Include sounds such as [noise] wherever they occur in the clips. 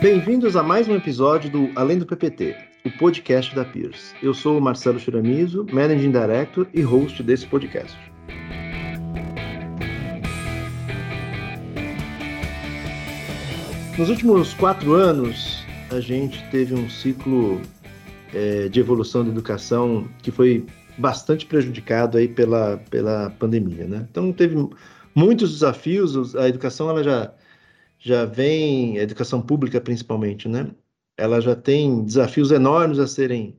Bem-vindos a mais um episódio do Além do PPT, o podcast da Peers. Eu sou o Marcelo Churamizo, Managing Director e host desse podcast. Nos últimos quatro anos, a gente teve um ciclo é, de evolução da educação que foi bastante prejudicado aí pela, pela pandemia, né? Então teve muitos desafios, a educação ela já já vem, a educação pública principalmente, né? Ela já tem desafios enormes a serem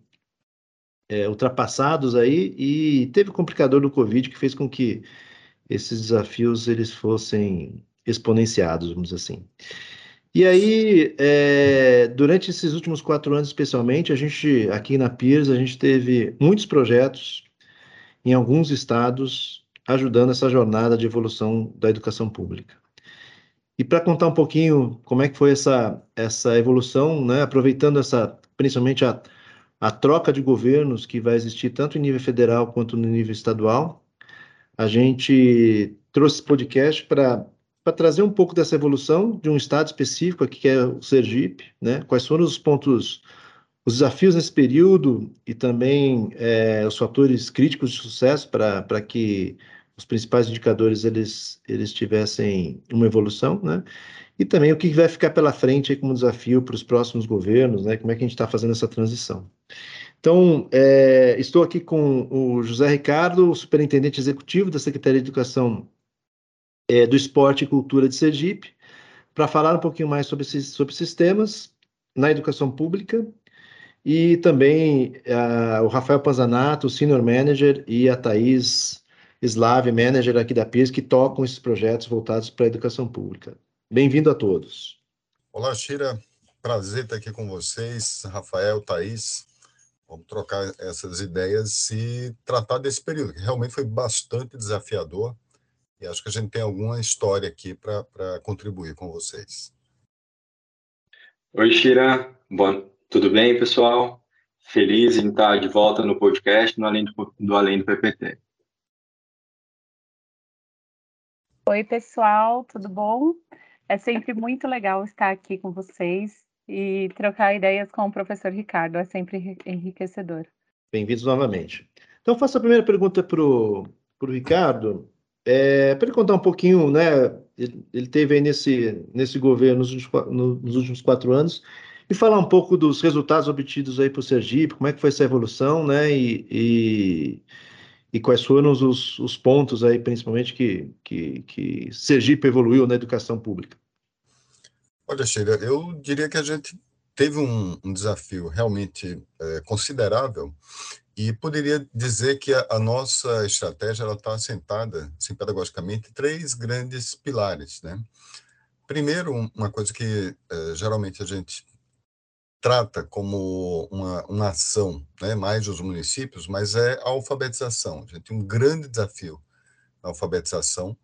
é, ultrapassados aí e teve o complicador do Covid que fez com que esses desafios eles fossem exponenciados, vamos dizer assim. E aí, é, durante esses últimos quatro anos, especialmente, a gente, aqui na Piers, a gente teve muitos projetos em alguns estados ajudando essa jornada de evolução da educação pública. E para contar um pouquinho como é que foi essa, essa evolução, né, aproveitando essa, principalmente a, a troca de governos que vai existir tanto em nível federal quanto no nível estadual, a gente trouxe esse podcast para para trazer um pouco dessa evolução de um estado específico aqui, que é o Sergipe, né? Quais foram os pontos, os desafios nesse período e também é, os fatores críticos de sucesso para que os principais indicadores eles, eles tivessem uma evolução, né? E também o que vai ficar pela frente aí como desafio para os próximos governos, né? Como é que a gente está fazendo essa transição. Então, é, estou aqui com o José Ricardo, superintendente executivo da Secretaria de Educação é, do Esporte e Cultura de Sergipe, para falar um pouquinho mais sobre esses, sobre esses temas na educação pública e também o Rafael Panzanato, Senior Manager, e a Thaís Slave, Manager aqui da PIS, que tocam esses projetos voltados para a educação pública. Bem-vindo a todos. Olá, Shira. Prazer estar aqui com vocês, Rafael, Thaís. Vamos trocar essas ideias e tratar desse período, que realmente foi bastante desafiador e acho que a gente tem alguma história aqui para contribuir com vocês. Oi, Shira. Bom, tudo bem, pessoal? Feliz em estar de volta no podcast no Além do, do Além do PPT. Oi, pessoal, tudo bom? É sempre muito legal estar aqui com vocês e trocar ideias com o professor Ricardo, é sempre enriquecedor. Bem-vindos novamente. Então, faço a primeira pergunta para o Ricardo. É, para ele contar um pouquinho, né? Ele, ele teve aí nesse, nesse governo nos últimos, nos últimos quatro anos e falar um pouco dos resultados obtidos aí para o Sergipe, como é que foi essa evolução, né? E, e, e quais foram os, os, pontos aí, principalmente, que, que, que Sergipe evoluiu na educação pública. Olha, Sheila, eu diria que a gente teve um, um desafio realmente é, considerável e poderia dizer que a, a nossa estratégia está assentada, assim, pedagogicamente, em três grandes pilares, né? Primeiro, uma coisa que eh, geralmente a gente trata como uma, uma ação, né, mais dos municípios, mas é a alfabetização. A gente tem um grande desafio na alfabetização,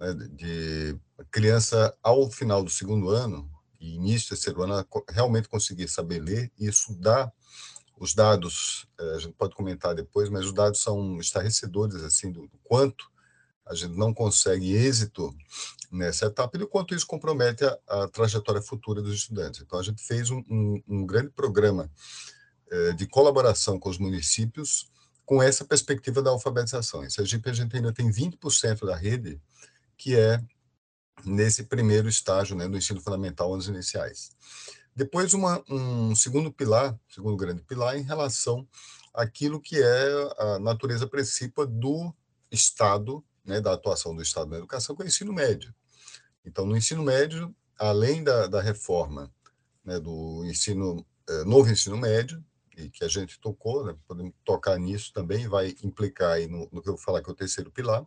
né, de criança ao final do segundo ano e início do terceiro ano realmente conseguir saber ler e estudar os dados, eh, a gente pode comentar depois, mas os dados são estarrecedores, assim, do, do quanto a gente não consegue êxito nessa etapa e do quanto isso compromete a, a trajetória futura dos estudantes. Então, a gente fez um, um, um grande programa eh, de colaboração com os municípios com essa perspectiva da alfabetização. Em Sergipe, a gente ainda tem 20% da rede que é nesse primeiro estágio né, do ensino fundamental, anos iniciais. Depois, uma, um segundo pilar, segundo grande pilar, em relação àquilo que é a natureza principal do Estado, né, da atuação do Estado na educação, que é o ensino médio. Então, no ensino médio, além da, da reforma né, do ensino, eh, novo ensino médio, e que a gente tocou, né, podemos tocar nisso também, vai implicar aí no, no que eu vou falar que é o terceiro pilar,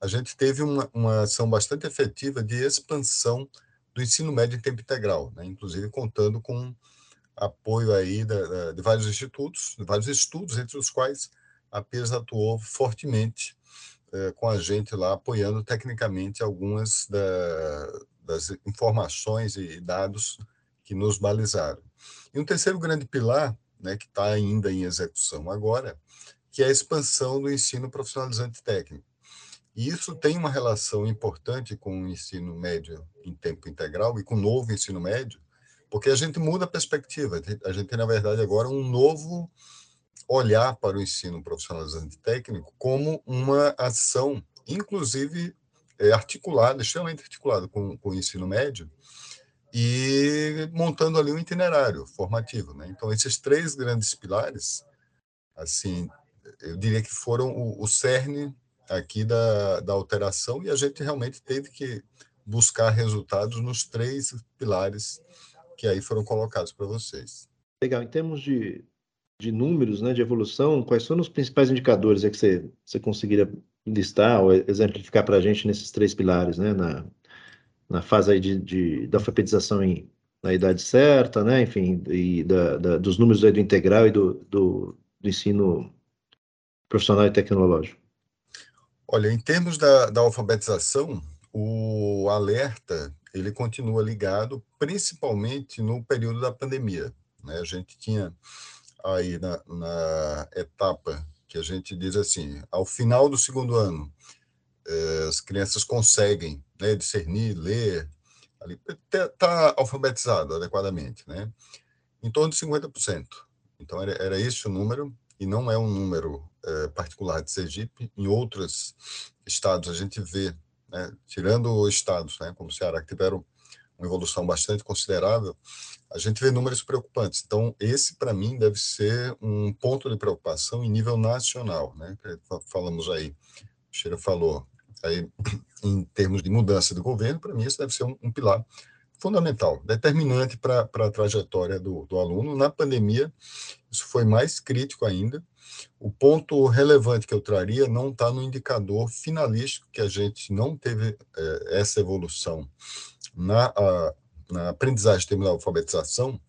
a gente teve uma, uma ação bastante efetiva de expansão do ensino médio em tempo integral, né? inclusive contando com apoio aí da, da, de vários institutos, de vários estudos, entre os quais a PES atuou fortemente com a gente lá, apoiando tecnicamente algumas da, das informações e dados que nos balizaram. E um terceiro grande pilar, né, que está ainda em execução agora, que é a expansão do ensino profissionalizante técnico. E isso tem uma relação importante com o ensino médio em tempo integral e com o novo ensino médio, porque a gente muda a perspectiva. A gente tem, na verdade, agora um novo olhar para o ensino profissionalizante técnico como uma ação, inclusive é, articulada, extremamente articulada com, com o ensino médio, e montando ali um itinerário formativo. Né? Então, esses três grandes pilares, assim, eu diria que foram o, o cerne aqui da, da alteração, e a gente realmente teve que buscar resultados nos três pilares que aí foram colocados para vocês. Legal. Em termos de, de números, né, de evolução, quais foram os principais indicadores é que você, você conseguiria listar ou exemplificar para a gente nesses três pilares, né, na, na fase aí de, de, da alfabetização em, na idade certa, né, enfim, e da, da, dos números aí do integral e do, do, do ensino profissional e tecnológico? Olha, em termos da, da alfabetização, o alerta ele continua ligado principalmente no período da pandemia. Né? A gente tinha aí na, na, etapa que a gente diz assim, ao final do segundo ano, eh, as crianças conseguem né, discernir, ler, está tá alfabetizado adequadamente, né? em torno de 50%. Então, era, era esse o número, e não é um número eh, particular de Sergipe. Em outros estados, a gente vê né, tirando estados né, como o Ceará, que tiveram uma evolução bastante considerável, a gente vê números preocupantes. Então, esse, para mim, deve ser um ponto de preocupação em nível nacional. Né? Falamos aí, o Cheira falou, aí, [clears throat] em termos de mudança do governo, para mim, isso deve ser um, um pilar fundamental, determinante para a trajetória do, do aluno. Na pandemia, isso foi mais crítico ainda, o ponto relevante que eu traria não está no indicador finalístico, que a gente não teve é, essa evolução na, a, na aprendizagem da alfabetização,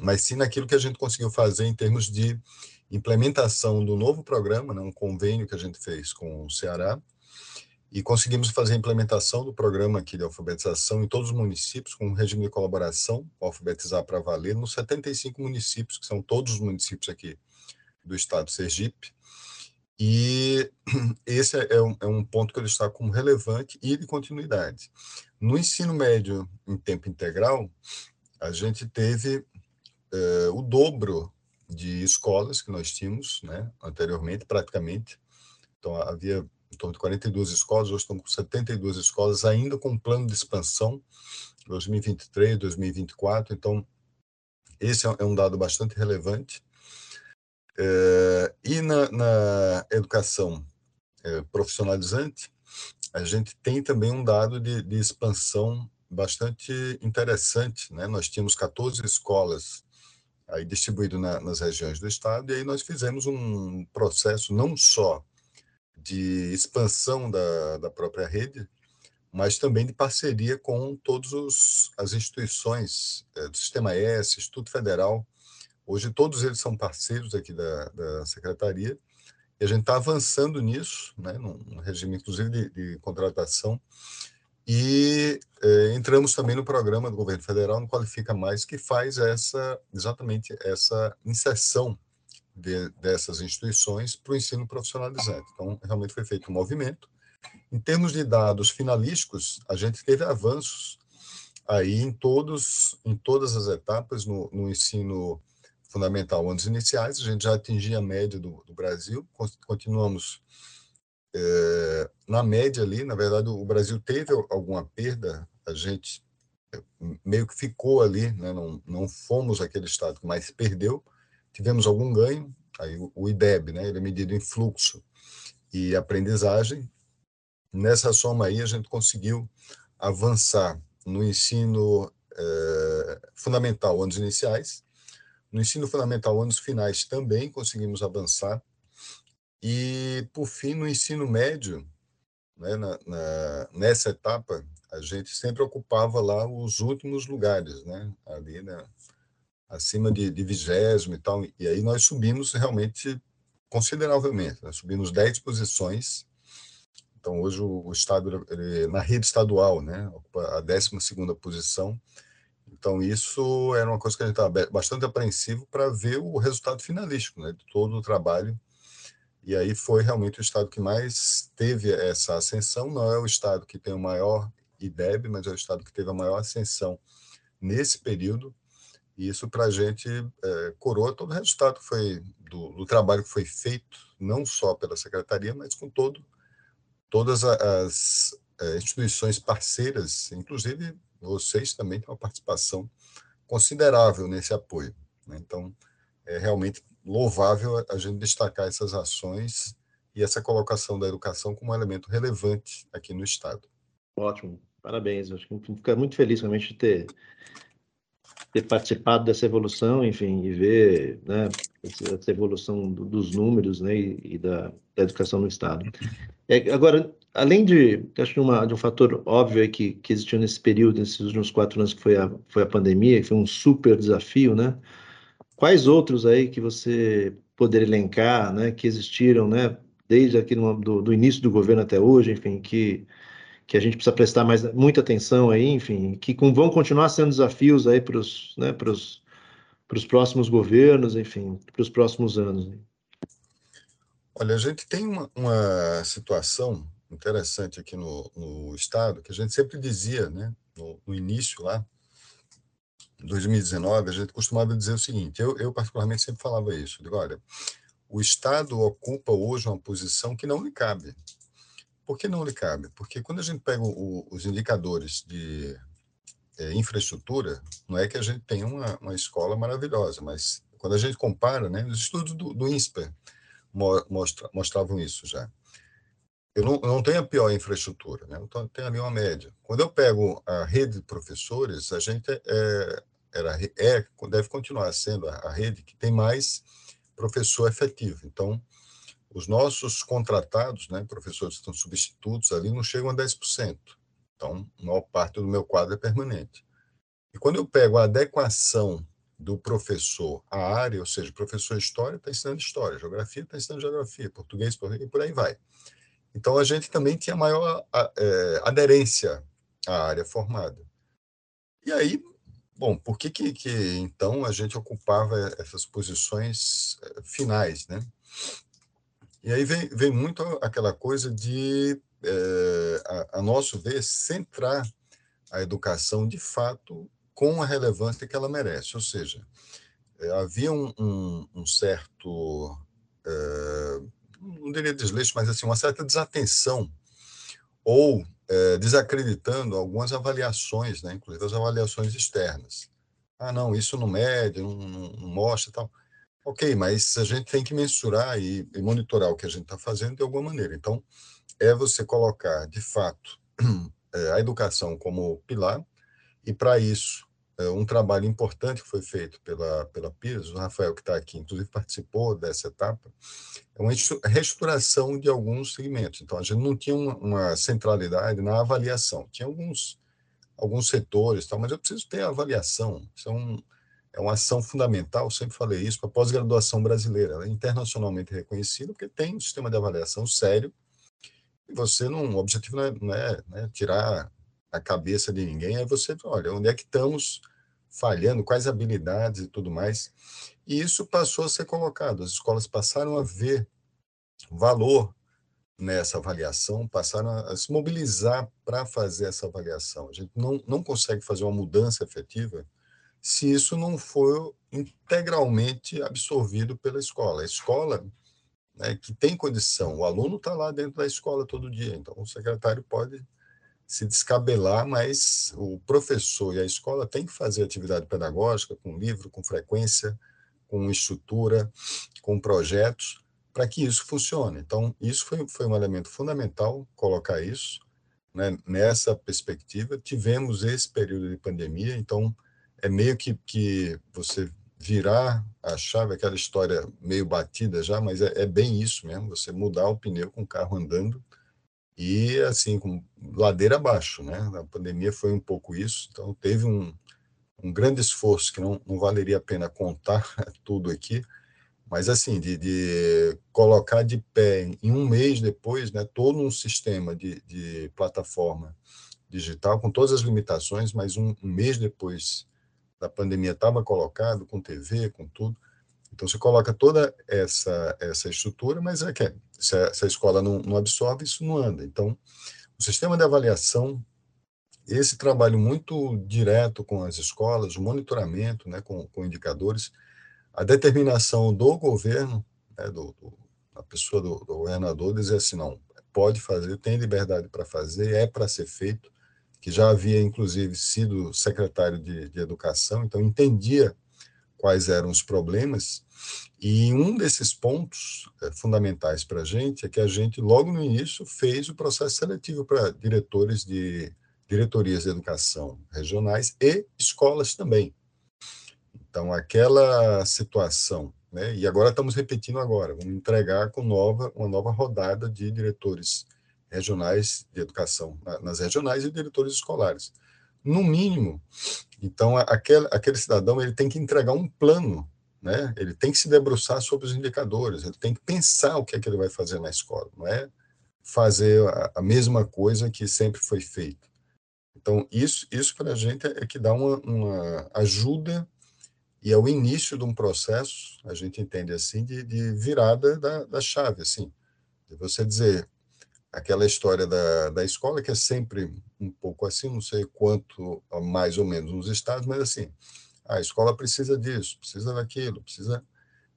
mas sim naquilo que a gente conseguiu fazer em termos de implementação do novo programa, né, um convênio que a gente fez com o Ceará, e conseguimos fazer a implementação do programa aqui de alfabetização em todos os municípios, com um regime de colaboração, alfabetizar para valer, nos 75 municípios, que são todos os municípios aqui do estado Sergipe. E [clears throat] esse é um, é um ponto que eu destaco como relevante e de continuidade. No ensino médio em tempo integral, a gente teve é, o dobro de escolas que nós tínhamos né, anteriormente, praticamente. Então, havia em torno de 42 escolas, hoje estão com 72 escolas, ainda com plano de expansão, 2023, 2024. Então, esse é um dado bastante relevante. É, e na, na educação é, profissionalizante, a gente tem também um dado de, de expansão bastante interessante. Né? Nós tínhamos 14 escolas aí distribuído na, nas regiões do estado, e aí nós fizemos um processo não só de expansão da, da própria rede, mas também de parceria com todas as instituições é, do Sistema S, Instituto Federal, Hoje todos eles são parceiros aqui da, da secretaria e a gente está avançando nisso, né, num regime inclusive de, de contratação e é, entramos também no programa do governo federal no Qualifica Mais que faz essa exatamente essa inserção de, dessas instituições para o ensino profissionalizante. Então realmente foi feito um movimento. Em termos de dados finalísticos, a gente teve avanços aí em todos em todas as etapas no, no ensino fundamental anos iniciais, a gente já atingia a média do, do Brasil, continuamos é, na média ali, na verdade o Brasil teve alguma perda, a gente eh, meio que ficou ali, né? não, não fomos aquele estado que mais perdeu, tivemos algum ganho, aí o, o IDEB, né? ele é medido em fluxo e aprendizagem, nessa soma aí a gente conseguiu avançar no ensino é, fundamental, anos iniciais, no ensino fundamental, anos finais, também conseguimos avançar. E, por fim, no ensino médio, né, na, na, nessa etapa, a gente sempre ocupava lá os últimos lugares, né, ali né, acima de, de vigésimo e tal. E aí nós subimos realmente consideravelmente, nós subimos 10 posições. Então, hoje o, o Estado, ele, na rede estadual, né, ocupa a 12 posição então, isso era uma coisa que a gente estava bastante apreensivo para ver o resultado finalístico né, de todo o trabalho. E aí foi realmente o estado que mais teve essa ascensão. Não é o estado que tem o maior IDEB, mas é o estado que teve a maior ascensão nesse período. E isso, para a gente, é, coroa todo o resultado que foi, do, do, trabalho que foi feito, não só pela secretaria, mas com todo, todas as é, instituições parceiras, inclusive vocês também têm uma participação considerável nesse apoio. Né? Então, é realmente louvável a gente destacar essas ações e essa colocação da educação como um elemento relevante aqui no Estado. Ótimo, parabéns. Acho que fica muito feliz realmente de ter, ter participado dessa evolução, enfim, e ver né, essa evolução dos números né, e, da, da, educação no Estado. É, agora, além de, acho uma, de um fator óbvio que, que existiu nesse período, nesses últimos quatro anos, que foi a, foi a pandemia, que foi um super desafio, né? Quais outros aí que você poderia elencar, né, que existiram, né, desde aqui no, do, do, início do governo até hoje, enfim, que, que a gente precisa prestar mais, muita atenção aí, enfim, que com, vão continuar sendo desafios aí para os né, próximos governos, enfim, para os próximos anos. Olha, a gente tem uma, uma situação interessante aqui no, no, Estado, que a gente sempre dizia, né, no, no início lá, 2019, a gente costumava dizer o seguinte, eu, eu particularmente sempre falava isso, digo, olha, o Estado ocupa hoje uma posição que não lhe cabe. Por que não lhe cabe? Porque quando a gente pega o, os indicadores de é, infraestrutura, não é que a gente tenha uma, uma escola maravilhosa, mas quando a gente compara, né, os estudos do, do INSPER mostra, mostravam isso já. Eu não, não tenho a pior infraestrutura, né? eu tenho ali uma média. Quando eu pego a rede de professores, a gente é, era, é, deve continuar sendo a, a rede que tem mais professor efetivo. Então, os nossos contratados, né, professores que estão substitutos ali, não chegam a 10%. Então, a maior parte do meu quadro é permanente. E quando eu pego a adequação do professor à área, ou seja, professor de história está ensinando história, geografia está ensinando geografia, português, português, e por aí vai. Então, a gente também tinha maior é, aderência à área formada. E aí, Bom, por que, que, que, então a gente ocupava essas posições eh, finais, né? E aí vem, vem muito aquela coisa de, é, a, a, nosso ver, centrar a educação de fato com a relevância que ela merece. Ou seja, é, havia um, um, um certo, é, não diria desleixo, mas assim, uma certa desatenção ou é, desacreditando algumas avaliações, né, inclusive as avaliações externas. Ah, não, isso não mede, não, não, não mostra tal. Ok, mas a gente tem que mensurar e, e monitorar o que a gente está fazendo de alguma maneira. Então, é você colocar, de fato, [clears throat] é, a educação como pilar, e para isso, um trabalho importante que foi feito pela, pela PIS, o Rafael que está aqui, inclusive participou dessa etapa, é uma reestruturação de alguns segmentos. Então, a gente não tinha uma, uma centralidade na avaliação. Tinha alguns, alguns setores, tal, mas eu preciso ter avaliação. Isso é, um, é uma ação fundamental, sempre falei isso, para a pós-graduação brasileira. Ela é internacionalmente reconhecida, porque tem um sistema de avaliação sério, e você não, o objetivo não é, não é, não é tirar a cabeça de ninguém, é você, olha, onde é que estamos falhando, quais habilidades e tudo mais. E isso passou a ser colocado, as escolas passaram a ver valor nessa avaliação, passaram a se mobilizar para fazer essa avaliação. A gente não, não consegue fazer uma mudança efetiva se isso não for integralmente absorvido pela escola. A escola né, que tem condição, o aluno está lá dentro da escola todo dia, então o secretário pode se descabelar, mas o professor e a escola têm que fazer atividade pedagógica com livro, com frequência, com estrutura, com projetos, para que isso funcione. Então, isso foi, foi um elemento fundamental, colocar isso né, nessa perspectiva. Tivemos esse período de pandemia, então é meio que, que você virar a chave, aquela história meio batida já, mas é, é bem isso mesmo, você mudar o pneu com o carro andando e assim, com ladeira abaixo, né? A pandemia foi um pouco isso, então teve um, um grande esforço que não, não valeria a pena contar [laughs] tudo aqui, mas assim, de, de, colocar de pé em um mês depois, né, todo um sistema de, de plataforma digital, com todas as limitações, mas um, um mês depois da pandemia estava colocado, com TV, com tudo. Então, você coloca toda essa, essa estrutura, mas é que se a, se a escola não, não absorve, isso não anda. Então, o sistema de avaliação esse trabalho muito direto com as escolas, o monitoramento, né, com, com indicadores, a determinação do governo, né, do, do, a pessoa do, do governador, dizer assim, não, pode fazer, tem liberdade para fazer, é para ser feito, que já havia, inclusive, sido secretário de, de Educação, então entendia quais eram os problemas, e um desses pontos é, fundamentais para a gente é que a gente, logo no início, fez o processo seletivo para diretores de diretorias de educação regionais e escolas também. Então, aquela situação, né, e agora estamos repetindo agora, vamos entregar com nova, uma nova rodada de diretores regionais de educação, nas regionais e diretores escolares. No mínimo, então, aquele, aquele cidadão ele tem que entregar um plano, né? ele tem que se debruçar sobre os indicadores, ele tem que pensar o que é que ele vai fazer na escola, não é fazer a, a mesma coisa que sempre foi feito. Então, isso, isso para a gente é que dá uma, uma, ajuda e é o início de um processo, a gente entende assim, de, de virada da, da chave, assim, de você dizer, aquela história da, da escola, que é sempre um pouco assim, não sei quanto, mais ou menos nos estados, mas assim, a escola precisa disso, precisa daquilo, precisa...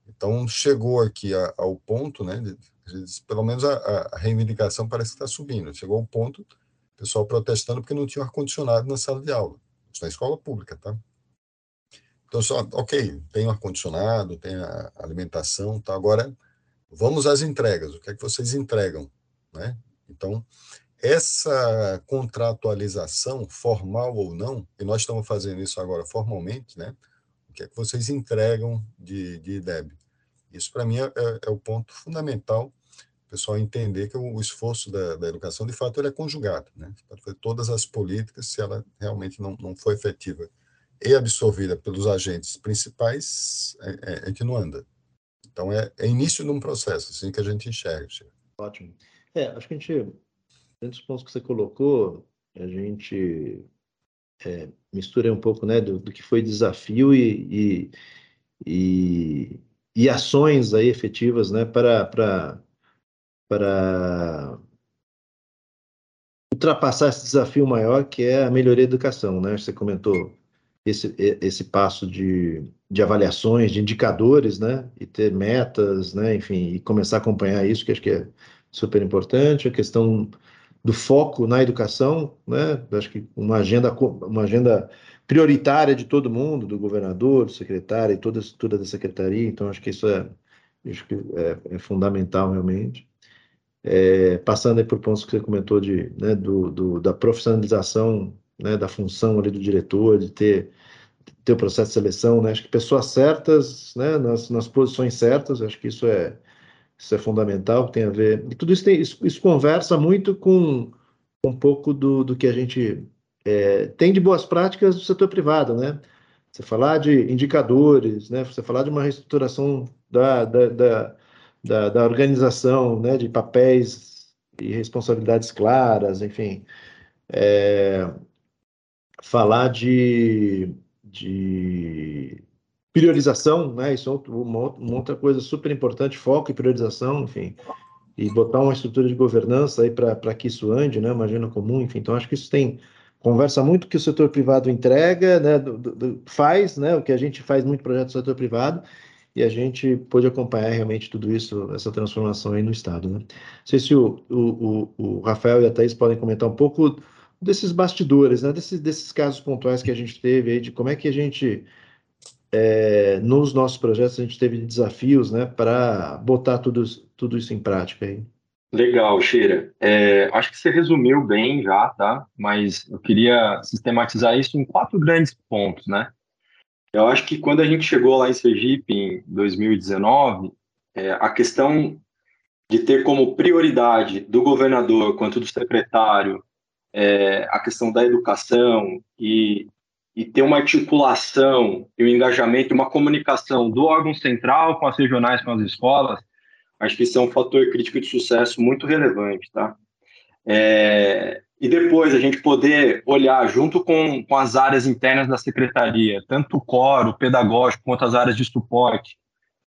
Então, chegou aqui a, ao ponto, né, de, de, pelo menos a, a, reivindicação parece que está subindo, chegou ao ponto, pessoal protestando porque não tinha ar-condicionado na sala de aula, isso na escola pública, tá? Então, só, ok, tem o ar-condicionado, tem a alimentação, tá? agora vamos às entregas, o que é que vocês entregam, né? Então, essa contratualização, formal ou não, e nós estamos fazendo isso agora formalmente, né? O que é que vocês entregam de, de IDEB? Isso, para mim, é, é, é, o ponto fundamental, o pessoal entender que o, esforço da, da, educação, de fato, ele é conjugado, né? Fazer todas as políticas, se ela realmente não, não for efetiva e absorvida pelos agentes principais, é, é, a gente não anda. Então, é, é início de um processo, assim que a gente enxerga. Ótimo. É, acho que a gente, dos pontos que você colocou, a gente é, mistura um pouco né, do, do que foi desafio e, e, e, e, ações aí efetivas né, para, para, para ultrapassar esse desafio maior que é a melhoria da educação. Né? Você comentou esse, esse passo de, de avaliações, de indicadores, né? e ter metas, né? enfim, e começar a acompanhar isso, que acho que é super importante, a questão do foco na educação, né? Acho que uma agenda, uma agenda prioritária de todo mundo, do governador, do secretário e toda a estrutura da secretaria, então acho que isso é, acho que é, é fundamental realmente. É, passando aí por pontos que você comentou de, né, do, do, da profissionalização né, da função ali do diretor, de ter, ter o processo de seleção, né, acho que pessoas certas, né, nas, nas posições certas, acho que isso é, isso é fundamental, tem a ver. E tudo isso, tem, isso, isso conversa muito com um pouco do, do que a gente é, tem de boas práticas do setor privado, né? Você falar de indicadores, né? Você falar de uma reestruturação da, da, da, da, da organização, né? De papéis e responsabilidades claras, enfim. É, falar de, de priorização, né? Isso é uma, outra coisa super importante, foco e priorização, enfim, e botar uma estrutura de governança aí para que isso ande, né? Uma agenda comum, enfim. Então, acho que isso tem conversa muito que o setor privado entrega, né? Do, do, faz, né? O que a gente faz muito projeto do setor privado e a gente pôde acompanhar realmente tudo isso, essa transformação aí no Estado, né? Não sei se o, o, o, Rafael e a Thaís podem comentar um pouco desses bastidores, né? Desses, desses casos pontuais que a gente teve aí, de como é que a gente é, nos nossos projetos a gente teve desafios né, para botar tudo, tudo isso em prática aí. Legal, Sheira. É, acho que você resumiu bem já, tá? Mas eu queria sistematizar isso em quatro grandes pontos, né? Eu acho que quando a gente chegou lá em Sergipe em 2019, é, a questão de ter como prioridade do governador quanto do secretário é, a questão da educação e e ter uma articulação e um engajamento, uma comunicação do órgão central com as regionais, com as escolas, acho que isso é um fator crítico de sucesso muito relevante, tá? É, e depois a gente poder olhar junto com, com as áreas internas da secretaria, tanto o coro, o pedagógico, quanto as áreas de suporte,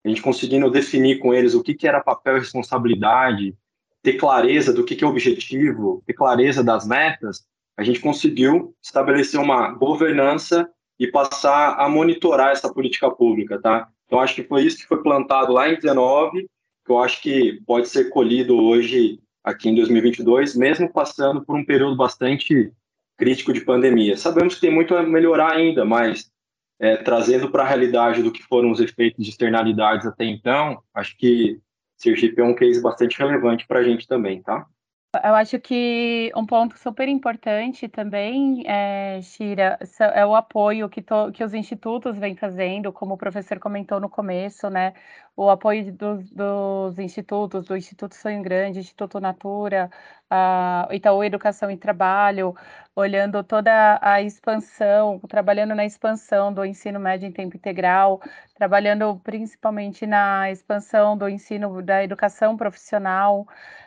a gente conseguindo definir com eles o que, que era papel e responsabilidade, ter clareza do que, que é objetivo, ter clareza das metas, a gente conseguiu estabelecer uma governança e passar a monitorar essa política pública, tá? Então, acho que foi isso que foi plantado lá em 19, que eu acho que pode ser colhido hoje aqui em 2022, mesmo passando por um período bastante crítico de pandemia. Sabemos que tem muito a melhorar ainda, mas é, trazendo para a realidade do que foram os efeitos de externalidades até então, acho que Sergipe é um case bastante relevante para a gente também, tá? Eu acho que um ponto super importante também, é, Shira, é o apoio que, to, que os institutos vêm fazendo, como o professor comentou no começo, né? O apoio dos, dos institutos, do Instituto Sonho Grande, Instituto Natura, a Itaú Educação e Trabalho, olhando toda a expansão, trabalhando na expansão do ensino médio em tempo integral, trabalhando principalmente na expansão do ensino da educação profissional.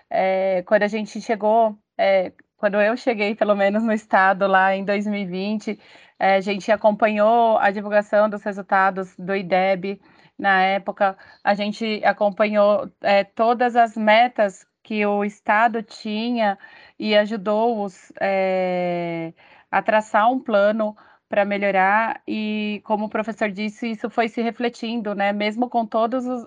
É, quando a gente chegou, é, quando eu cheguei, pelo menos no estado lá em 2020, é, a gente acompanhou a divulgação dos resultados do IDEB. Na época, a gente acompanhou é, todas as metas que o Estado tinha e ajudou-os é, a traçar um plano para melhorar. E como o professor disse isso foi se refletindo né? Mesmo com todos os,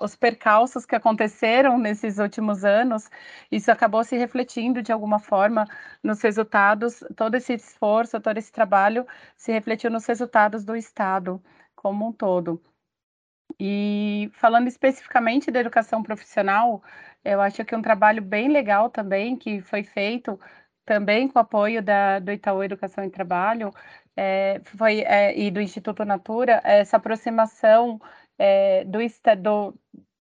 os percalços que aconteceram nesses últimos anos isso acabou se refletindo de alguma forma nos resultados. Todo esse esforço todo esse trabalho se refletiu nos resultados do estado como um todo e falando especificamente da educação profissional eu acho que um trabalho bem legal também que foi feito também com o apoio da, do Itaú Educação e Trabalho, é, foi, é, e do Instituto Natura, essa aproximação é, do, do,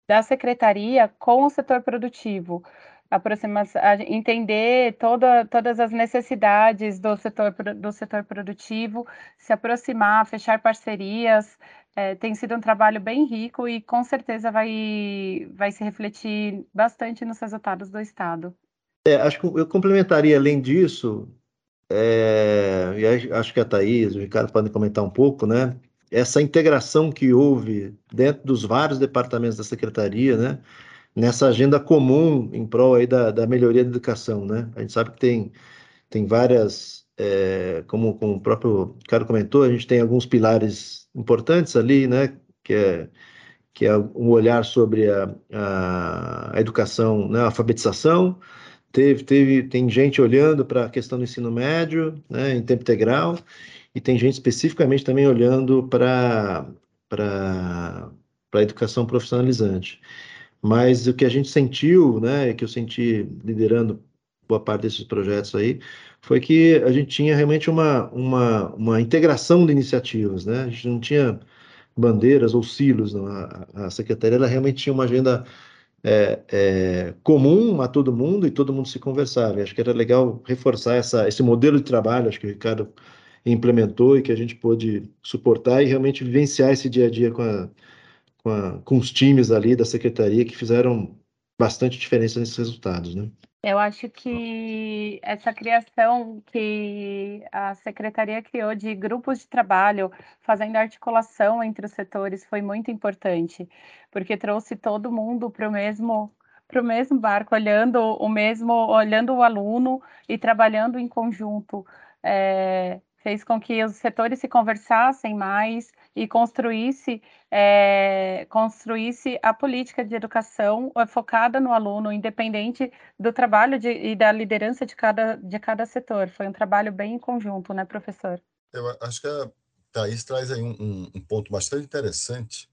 da secretaria com o setor produtivo, aproximação, entender toda, todas as necessidades do setor, do setor produtivo, se aproximar, fechar parcerias, é, tem sido um trabalho bem rico e com certeza vai, vai se refletir bastante nos resultados do Estado. É, acho que eu complementaria, além disso, é, e acho que a Thaís, o Ricardo podem comentar um pouco, né? Essa integração que houve dentro dos vários departamentos da secretaria, né? Nessa agenda comum em prol aí da, da melhoria da educação, né? A gente sabe que tem, tem várias, é, como, como o próprio Ricardo comentou, a gente tem alguns pilares importantes ali, né? Que é, que é um olhar sobre a, a, a educação, né? a alfabetização, Teve, teve, tem gente olhando para a questão do ensino médio, né, em tempo integral, e tem gente especificamente também olhando para a educação profissionalizante. Mas o que a gente sentiu, né, que eu senti liderando boa parte desses projetos aí, foi que a gente tinha realmente uma, uma, uma integração de iniciativas, né? A gente não tinha bandeiras ou silos, não. A, a secretaria ela realmente tinha uma agenda é, é, comum a todo mundo e todo mundo se conversava. E acho que era legal reforçar essa, esse modelo de trabalho, acho que o Ricardo implementou e que a gente pôde suportar e realmente vivenciar esse dia a dia com, a, com, a, com os times ali da secretaria que fizeram bastante diferença nesses resultados, né? Eu acho que essa criação que a secretaria criou de grupos de trabalho, fazendo articulação entre os setores, foi muito importante, porque trouxe todo mundo para o mesmo para o mesmo barco, olhando o mesmo, olhando o aluno e trabalhando em conjunto. É, fez com que os setores se conversassem mais e construísse, é, construísse a política de educação eh, focada no aluno, independente do trabalho de, e da liderança de cada, de cada setor. Foi um trabalho bem em conjunto, né, professor? Eu acho que a Thaís traz aí um, um, um ponto bastante interessante,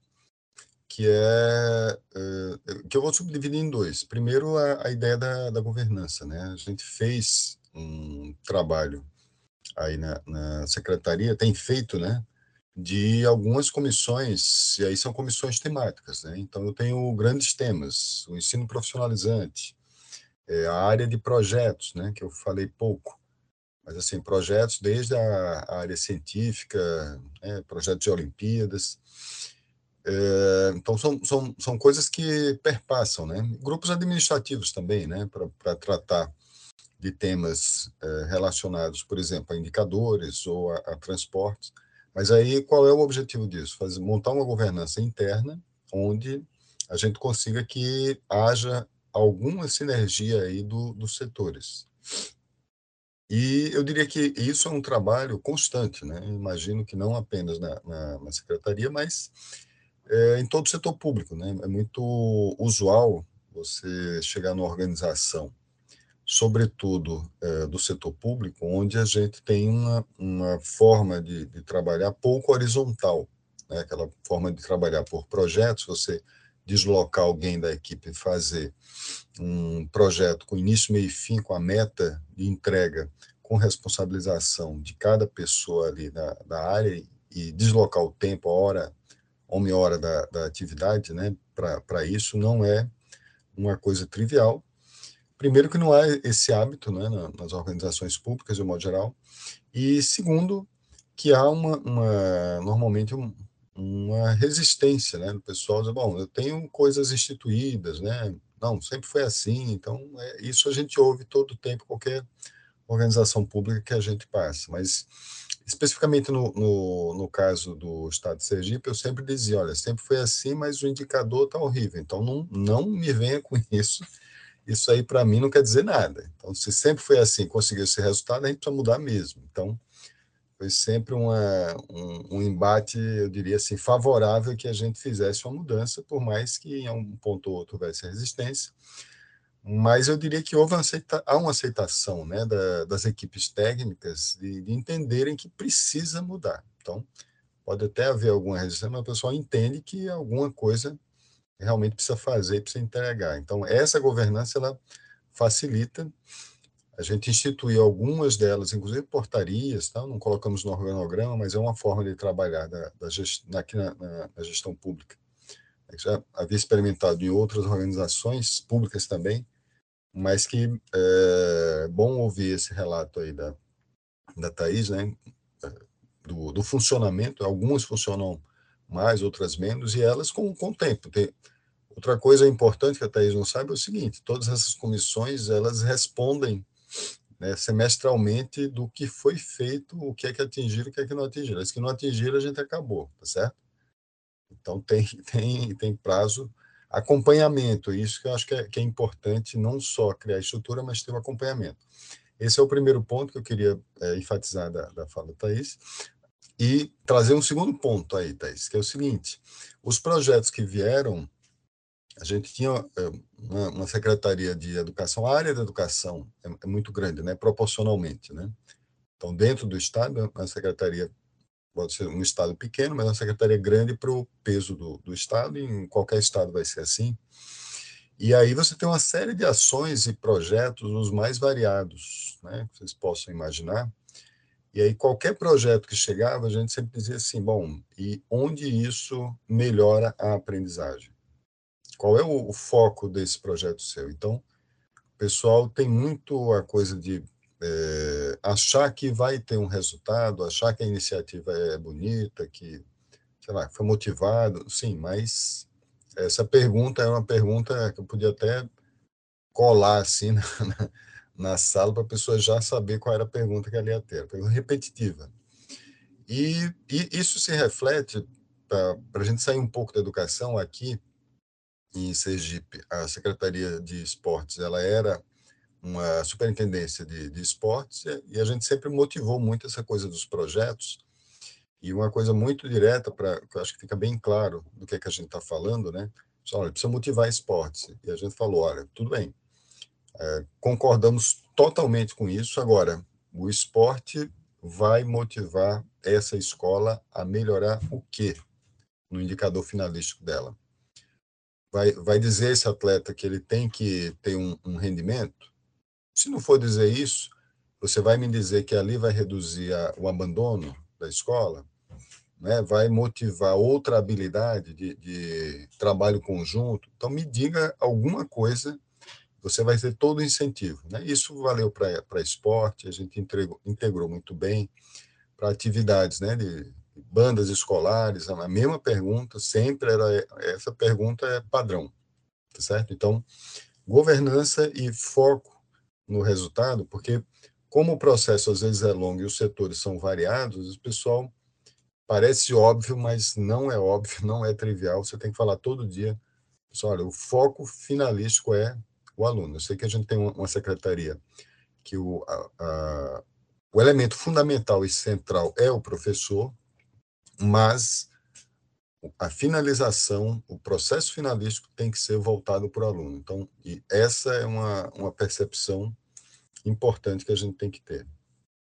que é, é, que eu vou subdividir em dois. Primeiro, a, a ideia da, da governança. Né? A gente fez um trabalho aí na, na secretaria tem feito, né, de algumas comissões, e aí são comissões temáticas, né? Então eu tenho grandes temas, o ensino profissionalizante, é, a área de projetos, né, que eu falei pouco, mas assim, projetos desde a, a área científica, né, projetos de Olimpíadas, é, então são, são, são coisas que perpassam, né? Grupos administrativos também, né, para tratar de temas eh, relacionados, por exemplo, a indicadores ou a, a, transportes. Mas aí qual é o objetivo disso? Fazer, montar uma governança interna onde a gente consiga que haja alguma sinergia aí do, dos setores. E eu diria que isso é um trabalho constante, né? Imagino que não apenas na, na, na secretaria, mas é, em todo o setor público, né? É muito usual você chegar numa organização, sobretudo é, do setor público, onde a gente tem uma, uma forma de, de trabalhar pouco horizontal, né? aquela forma de trabalhar por projetos, você deslocar alguém da equipe e fazer um projeto com início, meio e fim, com a meta de entrega, com responsabilização de cada pessoa ali da, da área e deslocar o tempo, a hora, uma hora da, da atividade, né, para isso não é uma coisa trivial. Primeiro que não há esse hábito né, nas organizações públicas, de um modo geral, e segundo que há uma, uma normalmente um, uma resistência, né, do pessoal dizer, bom, eu tenho coisas instituídas, né, não, sempre foi assim, então é, isso a gente ouve todo o tempo, qualquer organização pública que a gente passa, mas especificamente no, no, no, caso do Estado de Sergipe, eu sempre dizia, olha, sempre foi assim, mas o indicador está horrível, então não, não me venha com [laughs] isso, isso aí para mim não quer dizer nada. Então, se sempre foi assim, conseguiu esse resultado, a gente precisa mudar mesmo. Então, foi sempre uma, um, um, embate, eu diria assim, favorável que a gente fizesse uma mudança, por mais que em um ponto ou outro houvesse resistência. Mas eu diria que houve uma aceita, há uma aceitação né, da, das equipes técnicas de, de, entenderem que precisa mudar. Então, pode até haver alguma resistência, mas o pessoal entende que alguma coisa realmente precisa fazer, precisa entregar. Então, essa governança ela facilita a gente instituiu algumas delas, inclusive portarias, tá? não colocamos no organograma, mas é uma forma de trabalhar da, da gest... aqui na, na, na, gestão pública. Já havia experimentado em outras organizações públicas também, mas que é bom ouvir esse relato aí da, da Thais, né? do, do funcionamento. Algumas funcionam mais, outras menos, e elas com, com o tempo. Tem, outra coisa importante que a Thais não sabe é o seguinte, todas essas comissões, elas respondem né, semestralmente do que foi feito, o que é que atingiram, o que é que não atingiram. As que não atingiram, a gente acabou, tá certo? Então, tem, [laughs] tem, tem prazo, acompanhamento, isso que eu acho que é, que é importante, não só criar estrutura, mas ter o um acompanhamento. Esse é o primeiro ponto que eu queria é, enfatizar da, da fala da Thaís. E trazer um segundo ponto aí, Thaís, que é o seguinte: os projetos que vieram a gente tinha eh, uma, uma, secretaria de educação, a área da educação é, é, muito grande, né, proporcionalmente, né? Então, dentro do estado, é uma secretaria pode ser um estado pequeno, mas é uma secretaria grande para o peso do, do estado, e em qualquer estado vai ser assim. E aí você tem uma série de ações e projetos os mais variados, né, que vocês possam imaginar. E aí qualquer projeto que chegava, a gente sempre dizia assim, bom, e onde isso melhora a aprendizagem? Qual é o, o foco desse projeto seu? Então, o pessoal tem muito a coisa de é, achar que vai ter um resultado, achar que a iniciativa é bonita, que, sei lá, foi motivado, sim, mas essa pergunta é uma pergunta que eu podia até colar assim [laughs] na, na, sala para a pessoa já saber qual era a pergunta que ela ia ter, pergunta repetitiva. E, e isso se reflete, para a gente sair um pouco da educação aqui, em Sergipe, a Secretaria de Esportes, ela era uma superintendência de, de esportes e a gente sempre motivou muito essa coisa dos projetos e uma coisa muito direta para que eu acho que fica bem claro do que é que a gente está falando, né? Só, olha, precisa motivar esportes e a gente falou, olha, tudo bem, é, concordamos totalmente com isso. Agora, o esporte vai motivar essa escola a melhorar o quê no indicador finalístico dela? Vai, vai dizer esse atleta que ele tem que ter um, um rendimento? Se não for dizer isso, você vai me dizer que ali vai reduzir a, o abandono da escola? Né? Vai motivar outra habilidade de, de trabalho conjunto? Então, me diga alguma coisa você vai ter todo o incentivo. Né? Isso valeu para esporte, a gente integrou, integrou muito bem para atividades né, de bandas escolares, a mesma pergunta, sempre era essa pergunta é padrão, tá certo? Então, governança e foco no resultado, porque como o processo às vezes é longo e os setores são variados, o pessoal parece óbvio, mas não é óbvio, [laughs] não é trivial, você tem que falar todo dia, pessoal, olha, o foco finalístico é o aluno. Eu sei que a gente tem uma secretaria que o, a, a, o elemento fundamental e central é o professor, mas a finalização, o processo finalístico tem que ser voltado para o aluno. Então, e essa é uma, uma percepção importante que a gente tem que ter.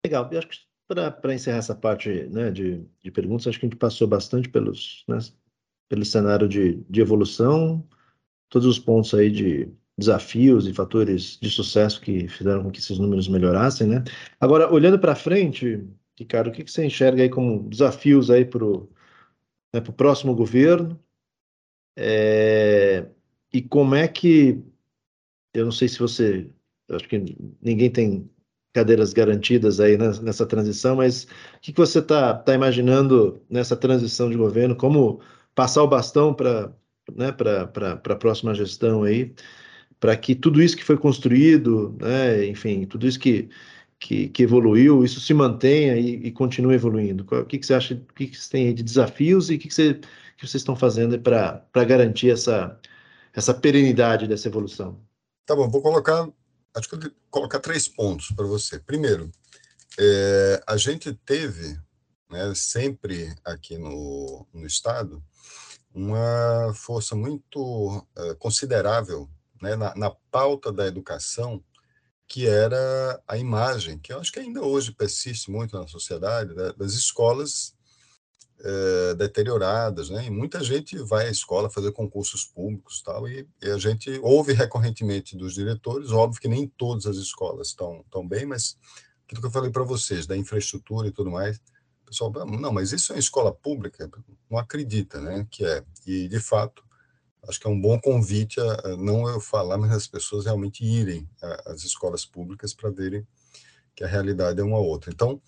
Legal. Eu acho que para encerrar essa parte né, de, de perguntas, acho que a gente passou bastante pelos, né, pelo cenário de, de evolução, todos os pontos aí de desafios e fatores de sucesso que fizeram com que esses números melhorassem, né? Agora, olhando para frente, Ricardo, o que, que você enxerga aí como desafios aí para o né, próximo governo? É, e como é que, eu não sei se você, acho que ninguém tem cadeiras garantidas aí nessa, transição, mas o que, que você está tá imaginando nessa transição de governo? Como passar o bastão para né, a próxima gestão aí, para que tudo isso que foi construído, né, enfim, tudo isso que, que, que evoluiu, isso se mantenha e, e, continue evoluindo. O que, que você acha, o que, que você tem aí de desafios e o que, que, você, que vocês estão fazendo para garantir essa, essa perenidade dessa evolução? Tá bom, vou colocar, acho que vou colocar três pontos para você. Primeiro, é, a gente teve, né, sempre aqui no, no Estado, uma força muito uh, considerável né, na, na, pauta da educação, que era a imagem, que eu acho que ainda hoje persiste muito na sociedade, né, das escolas uh, deterioradas, né? E muita gente vai à escola fazer concursos públicos tal, e, e a gente ouve recorrentemente dos diretores, óbvio que nem todas as escolas estão tão bem, mas aquilo que eu falei para vocês, da infraestrutura e tudo mais, pessoal, não, mas isso é uma escola pública? Não acredita, né, que é. E, de fato, acho que é um bom convite, a, não eu falar, mas as pessoas realmente irem às escolas públicas para verem que a realidade é uma outra. Então,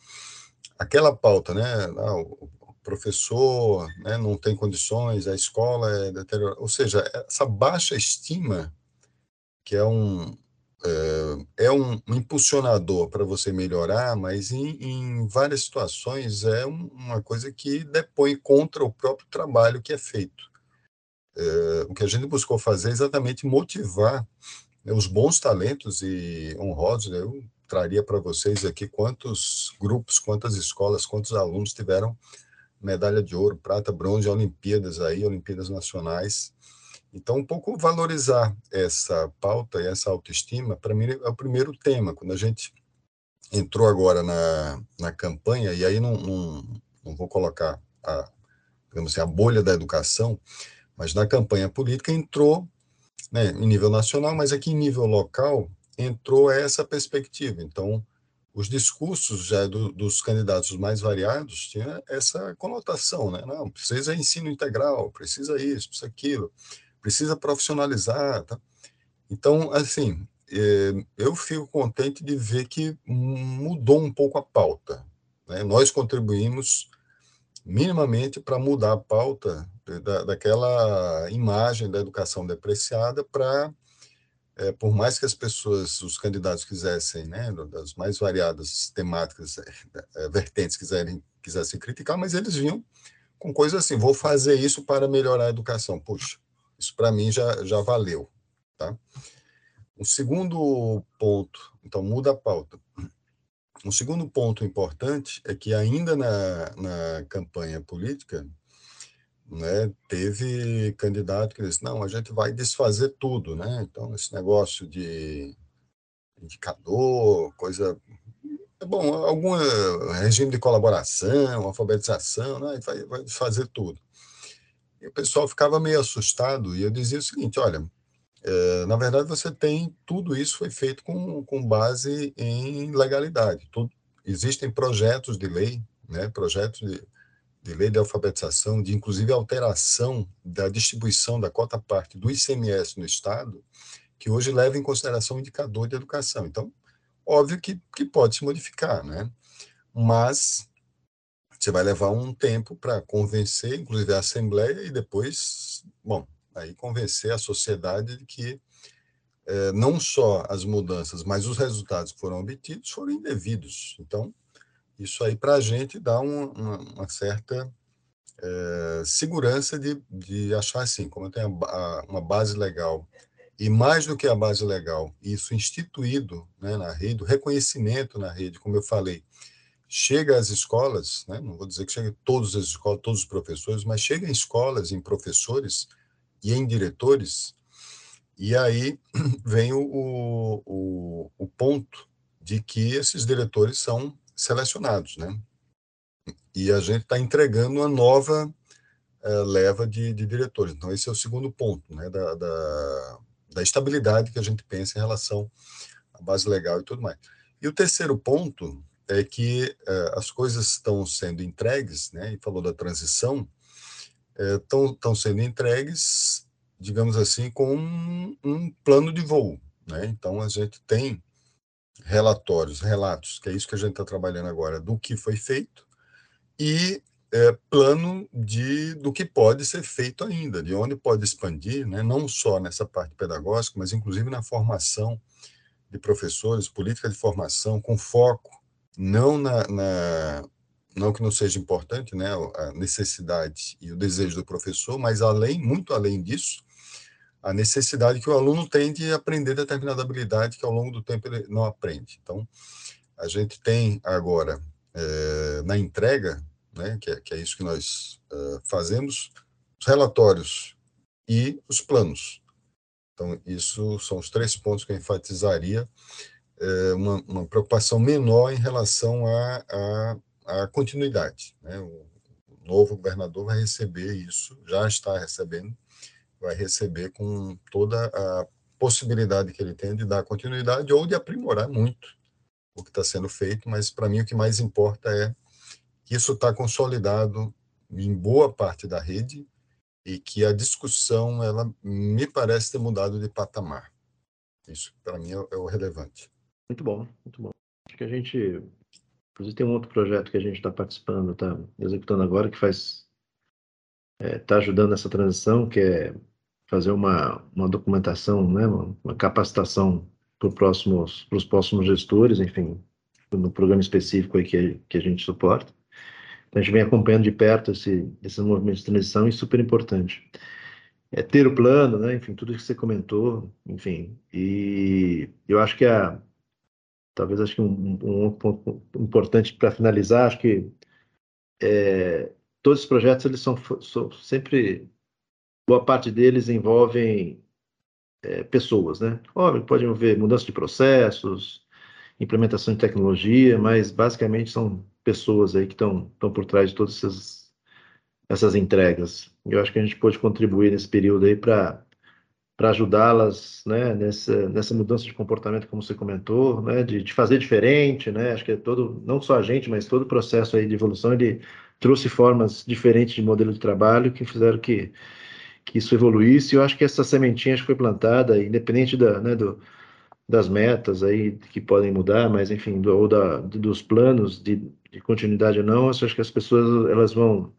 aquela pauta, né, ah, o professor né, não tem condições, a escola é deteriorada, ou seja, essa baixa estima, que é um, é, é um, impulsionador para você melhorar, mas em, em várias situações é uma coisa que depõe contra o próprio trabalho que é feito. É, o que a gente buscou fazer é exatamente motivar né, os bons talentos e honrosos. Né, eu traria para vocês aqui quantos grupos, quantas escolas, quantos alunos tiveram medalha de ouro, prata, bronze, Olimpíadas aí, Olimpíadas nacionais, então, um pouco valorizar essa pauta e essa autoestima, para mim, é o primeiro tema. Quando a gente entrou agora na, na campanha, e aí não, não, não vou colocar a, digamos assim, a bolha da educação, mas na campanha política entrou, né, em nível nacional, mas aqui em nível local, entrou essa perspectiva. Então, os discursos já do, dos candidatos mais variados tinha essa conotação, né? Não, precisa ensino integral, precisa isso, precisa aquilo precisa profissionalizar. Tá? Então, assim, é, eu fico contente de ver que mudou um pouco a pauta. Né? Nós contribuímos minimamente para mudar a pauta da, daquela imagem da educação depreciada para, é, por mais que as pessoas, os candidatos quisessem, né, das mais variadas temáticas, é, vertentes, quiserem, quisessem criticar, mas eles vinham com coisas assim, vou fazer isso para melhorar a educação. Puxa, isso para mim já, já valeu. Tá? O segundo ponto, então muda a pauta. Um segundo ponto importante é que ainda na, na campanha política, né, teve candidato que disse, não, a gente vai desfazer tudo, né? Então, esse negócio de indicador, coisa... É bom, algum regime de colaboração, alfabetização, né, vai, vai desfazer tudo. E o pessoal ficava meio assustado, e eu dizia o seguinte: olha, é, na verdade você tem tudo isso foi feito com, com base em legalidade. Tudo, existem projetos de lei, né, projetos de, de lei de alfabetização, de inclusive alteração da distribuição da cota parte do ICMS no Estado, que hoje leva em consideração o indicador de educação. Então, óbvio que, que pode se modificar, né? Mas você vai levar um tempo para convencer, inclusive a Assembleia, e depois, bom, aí convencer a sociedade de que é, não só as mudanças, mas os resultados que foram obtidos foram indevidos. Então, isso aí para a gente dá uma, uma, uma certa é, segurança de, de achar assim, como tem a, a, uma base legal E mais do que a base legal, isso instituído né, na rede, o reconhecimento na rede, como eu falei, chega às escolas, né, não vou dizer que chega em todas as escolas, todos os professores, mas chega em escolas, em professores e em diretores, e aí [clears throat] vem o, o, o ponto de que esses diretores são selecionados, né? E a gente está entregando uma nova uh, leva de, de, diretores. Então, esse é o segundo ponto, né? Da, da, da estabilidade que a gente pensa em relação à base legal e tudo mais. E o terceiro ponto é que uh, as coisas estão sendo entregues, né? E falou da transição, estão uh, sendo entregues digamos assim, com um, um plano de voo. Né? Então, a gente tem relatórios, relatos, que é isso que a gente está trabalhando agora, do que foi feito, e é, plano de, do que pode ser feito ainda, de onde pode expandir, né? não só nessa parte pedagógica, mas inclusive na formação de professores, política de formação, com foco não na, na não que não seja importante, né, a necessidade e o desejo do professor, mas além, muito além disso, a necessidade que o aluno tem de aprender determinada habilidade que ao longo do tempo ele não aprende. Então, a gente tem agora, é, na entrega, né, que, é, que é isso que nós é, fazemos, os relatórios e os planos. Então, isso são os três pontos que eu enfatizaria, é, uma, uma, preocupação menor em relação à a, a, continuidade. Né? O novo governador vai receber isso, já está recebendo, vai receber com toda a possibilidade que ele tem de dar continuidade ou de aprimorar muito o que está sendo feito, mas para mim o que mais importa é que isso está consolidado em boa parte da rede e que a discussão ela me parece ter mudado de patamar. Isso para mim é, é o relevante. Muito bom, muito bom. Acho que a gente, inclusive tem um outro projeto que a gente está participando, está executando agora que faz está é, tá ajudando nessa transição, que é fazer uma, uma documentação, né, uma, uma capacitação para próximos, os próximos gestores, enfim, no programa específico aí que, que a gente suporta. Então, a gente vem acompanhando de perto esse, esses movimentos de transição e super importante. É ter o plano, né, enfim, tudo que você comentou, enfim, e eu acho que a, talvez acho que um, um ponto importante para finalizar, acho que é, todos os projetos eles são, são sempre boa parte deles envolvem é, pessoas, né? Óbvio, pode envolver mudança de processos, implementação de tecnologia, mas basicamente são pessoas aí que estão por trás de todas essas, essas entregas. Eu acho que a gente pode contribuir nesse período aí para para ajudá-las né, nessa, nessa mudança de comportamento, como você comentou, né, de, de, fazer diferente, né, acho que é todo, não só a gente, mas todo o processo aí de evolução, ele trouxe formas diferentes de modelo de trabalho que fizeram que que isso evoluísse. Eu acho que essa sementinha foi plantada, independente da, né, do, das metas aí que podem mudar, mas enfim, do, ou da, dos planos de, de continuidade ou não, acho que as pessoas elas vão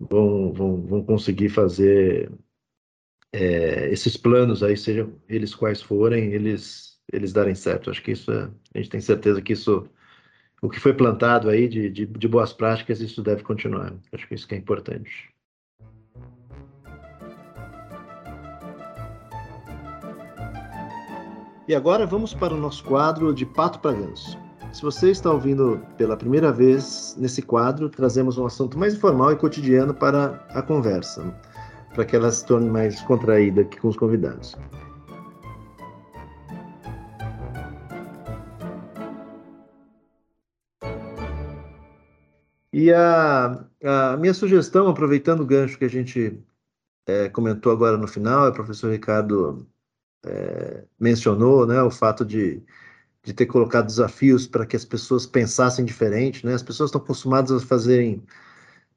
vão, vão, vão conseguir fazer é, esses planos aí, sejam eles quais forem, eles eles darem certo. Acho que isso é, a gente tem certeza que isso o que foi plantado aí de, de, de boas práticas, isso deve continuar. Acho que isso que é importante. E agora vamos para o nosso quadro de Pato para Ganso. Se você está ouvindo pela primeira vez nesse quadro, trazemos um assunto mais informal e cotidiano para a conversa, para que ela se torne mais contraída aqui com os convidados. E a, a, minha sugestão, aproveitando o gancho que a gente é, comentou agora no final, o professor Ricardo é, mencionou, né, o fato de, de ter colocado desafios para que as pessoas pensassem diferente, né? As pessoas estão acostumadas a fazerem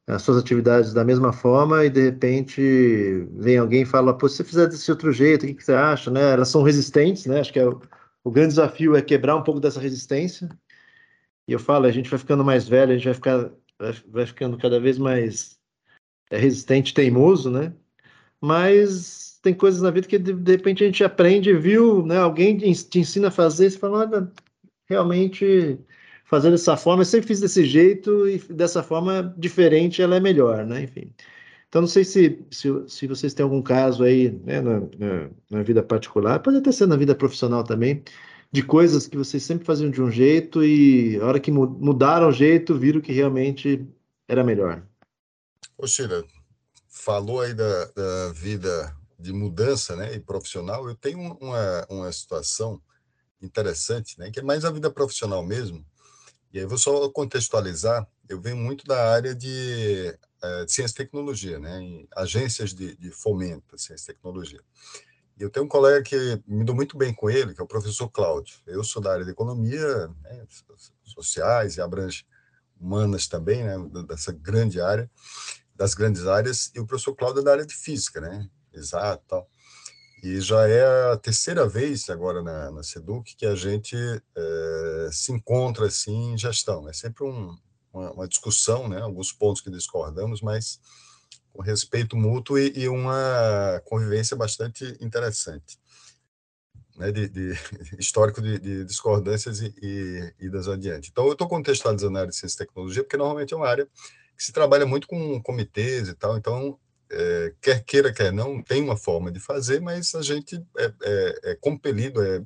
as suas atividades da mesma forma e de repente vem alguém e fala, pô, se você fizer desse outro jeito, o que, que você acha, né? Elas são resistentes, né? Acho que é o, grande desafio é quebrar um pouco dessa resistência. E eu falo, a gente vai ficando mais velho, a gente vai ficar vai, vai ficando cada vez mais é, resistente, teimoso, né? Mas tem coisas na vida que de, de, repente a gente aprende, viu, né? Alguém te ensina a fazer, você fala, olha, realmente fazer dessa forma, eu sempre fiz desse jeito e dessa forma diferente ela é melhor, né? Enfim. Então, não sei se, se, se vocês têm algum caso aí né, na, na, na, vida particular, pode até ser na vida profissional também, de coisas que vocês sempre faziam de um jeito e a hora que mudaram o jeito, viram que realmente era melhor. Ô, Sheila, falou aí da, da vida de mudança né, e profissional. Eu tenho uma, uma situação interessante, né, que é mais a vida profissional mesmo. E aí vou só contextualizar. Eu venho muito da área de é, de ciência e tecnologia, né, em agências de, de fomento ciência e tecnologia. E eu tenho um colega que me dou muito bem com ele, que é o professor Cláudio. Eu sou da área de economia, né, sociais e abrange humanas também, né, dessa grande área, das grandes áreas, e o professor Cláudio é da área de física, né, exato tal. E já é a terceira vez agora na, na SEDUC que a gente é, se encontra assim em gestão. É sempre um, uma, uma, discussão, né, alguns pontos que discordamos, mas com respeito mútuo e, e uma convivência bastante interessante. Né, de, de [laughs] histórico de, de discordâncias e, e, idas adiante. Então, eu estou contextualizando a área de ciência e tecnologia, porque normalmente é uma área que se trabalha muito com comitês e tal, então, é, quer queira, quer não, tem uma forma de fazer, mas a gente é, é, é compelido, é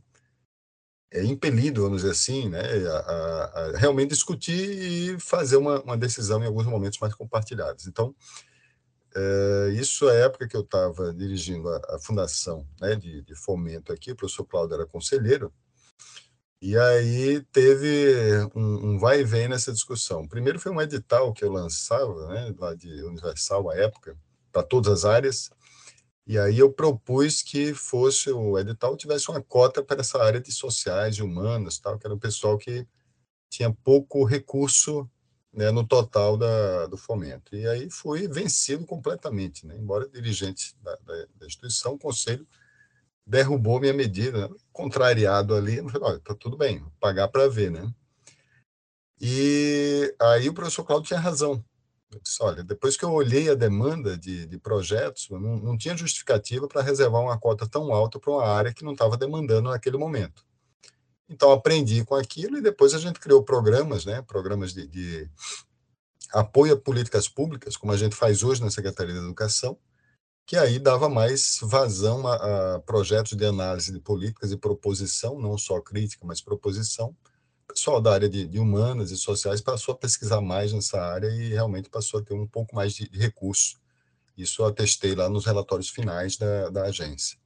é impelido, vamos dizer assim, né, a, a, a realmente discutir e fazer uma, uma, decisão em alguns momentos mais compartilhados. Então, é, isso é a época que eu estava dirigindo a, fundação né, de, de, fomento aqui, o professor Cláudio era conselheiro, e aí teve um, um, vai e vem nessa discussão. Primeiro foi um edital que eu lançava, né, lá de Universal à época, para todas as áreas, e aí eu propus que fosse o edital tivesse uma cota para essa área de sociais e humanas, tal, que era o pessoal que tinha pouco recurso né, no total da, do fomento. E aí fui vencido completamente, né? embora dirigente da, da, da instituição, o conselho derrubou minha medida, contrariado ali, eu falei, olha, tá tudo bem, pagar para ver, né? E aí o professor Cláudio tinha razão, eu disse, olha, depois que eu olhei a demanda de, de projetos, não, não tinha justificativa para reservar uma cota tão alta para uma área que não estava demandando naquele momento. Então, aprendi com aquilo e depois a gente criou programas, né, programas de, de apoio a políticas públicas, como a gente faz hoje na Secretaria de Educação, que aí dava mais vazão a, a projetos de análise de políticas e proposição, não só crítica, mas proposição, pessoal da área de, de, humanas e sociais passou a pesquisar mais nessa área e realmente passou a ter um pouco mais de, de recurso. Isso eu atestei lá nos relatórios finais da, da agência.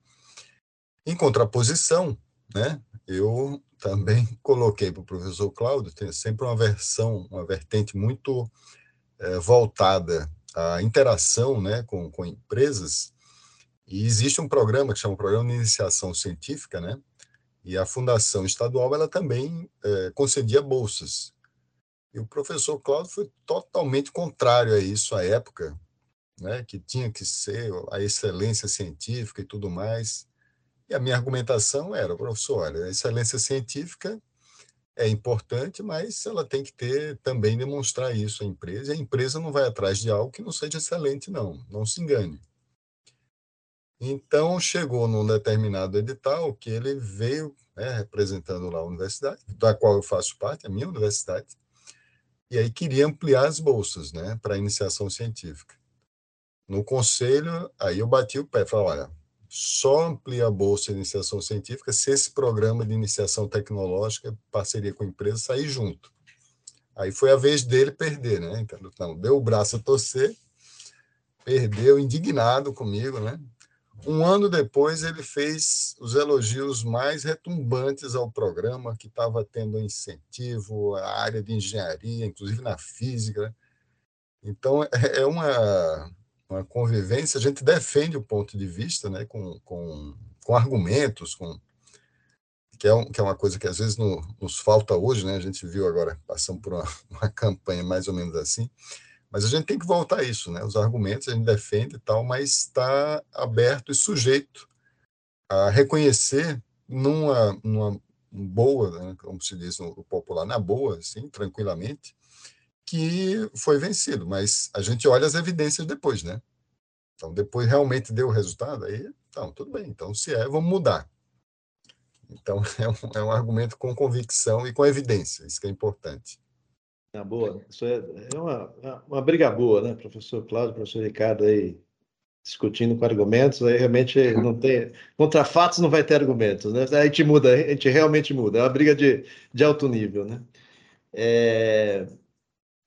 Em contraposição, né, eu também [laughs] coloquei para o professor Cláudio, tem sempre uma versão, uma vertente muito é, voltada à interação né, com, com empresas, e existe um programa que chama Programa de Iniciação Científica, né, e a Fundação Estadual ela também é, concedia bolsas. E o professor Cláudio foi totalmente contrário a isso à época, né, que tinha que ser a excelência científica e tudo mais. E a minha argumentação era, professor, olha, a excelência científica é importante, mas ela tem que ter também demonstrar isso à empresa. E a empresa não vai atrás de algo que não seja excelente, não. Não se engane. Então, chegou num determinado edital que ele veio né, representando lá a universidade, da qual eu faço parte, a minha universidade, e aí queria ampliar as bolsas né, para iniciação científica. No conselho, aí eu bati o pé, falei, olha, só amplia a bolsa de iniciação científica se esse programa de iniciação tecnológica, parceria com a empresa, sair junto. Aí foi a vez dele perder, né? Então, deu o braço a torcer, perdeu, indignado comigo, né? Um ano depois, ele fez os elogios mais retumbantes ao programa, que estava tendo incentivo à área de engenharia, inclusive na física. Então, é, é uma, uma convivência, a gente defende o ponto de vista né, com, com, com argumentos, com, que, é um, que é uma coisa que às vezes no, nos falta hoje, né? a gente viu agora, passando por uma, [laughs] uma campanha mais ou menos assim, mas a gente tem que voltar a isso, né? Os argumentos a gente defende e tal, mas está aberto e sujeito a reconhecer numa, numa boa, né, como se diz no popular, na boa, assim, tranquilamente, que foi vencido. Mas a gente olha as evidências depois, né? Então, depois realmente deu o resultado, aí, então, tudo bem. Então, se é, vamos mudar. Então, [laughs] é um, é um argumento com convicção e com evidência, isso que é importante. Na boa, isso é, é uma, uma briga boa, né, professor Cláudio, professor Ricardo aí discutindo com argumentos, aí realmente não tem. Contra fatos não vai ter argumentos, né? A gente muda, a gente realmente muda, é uma briga de, de alto nível, né? É,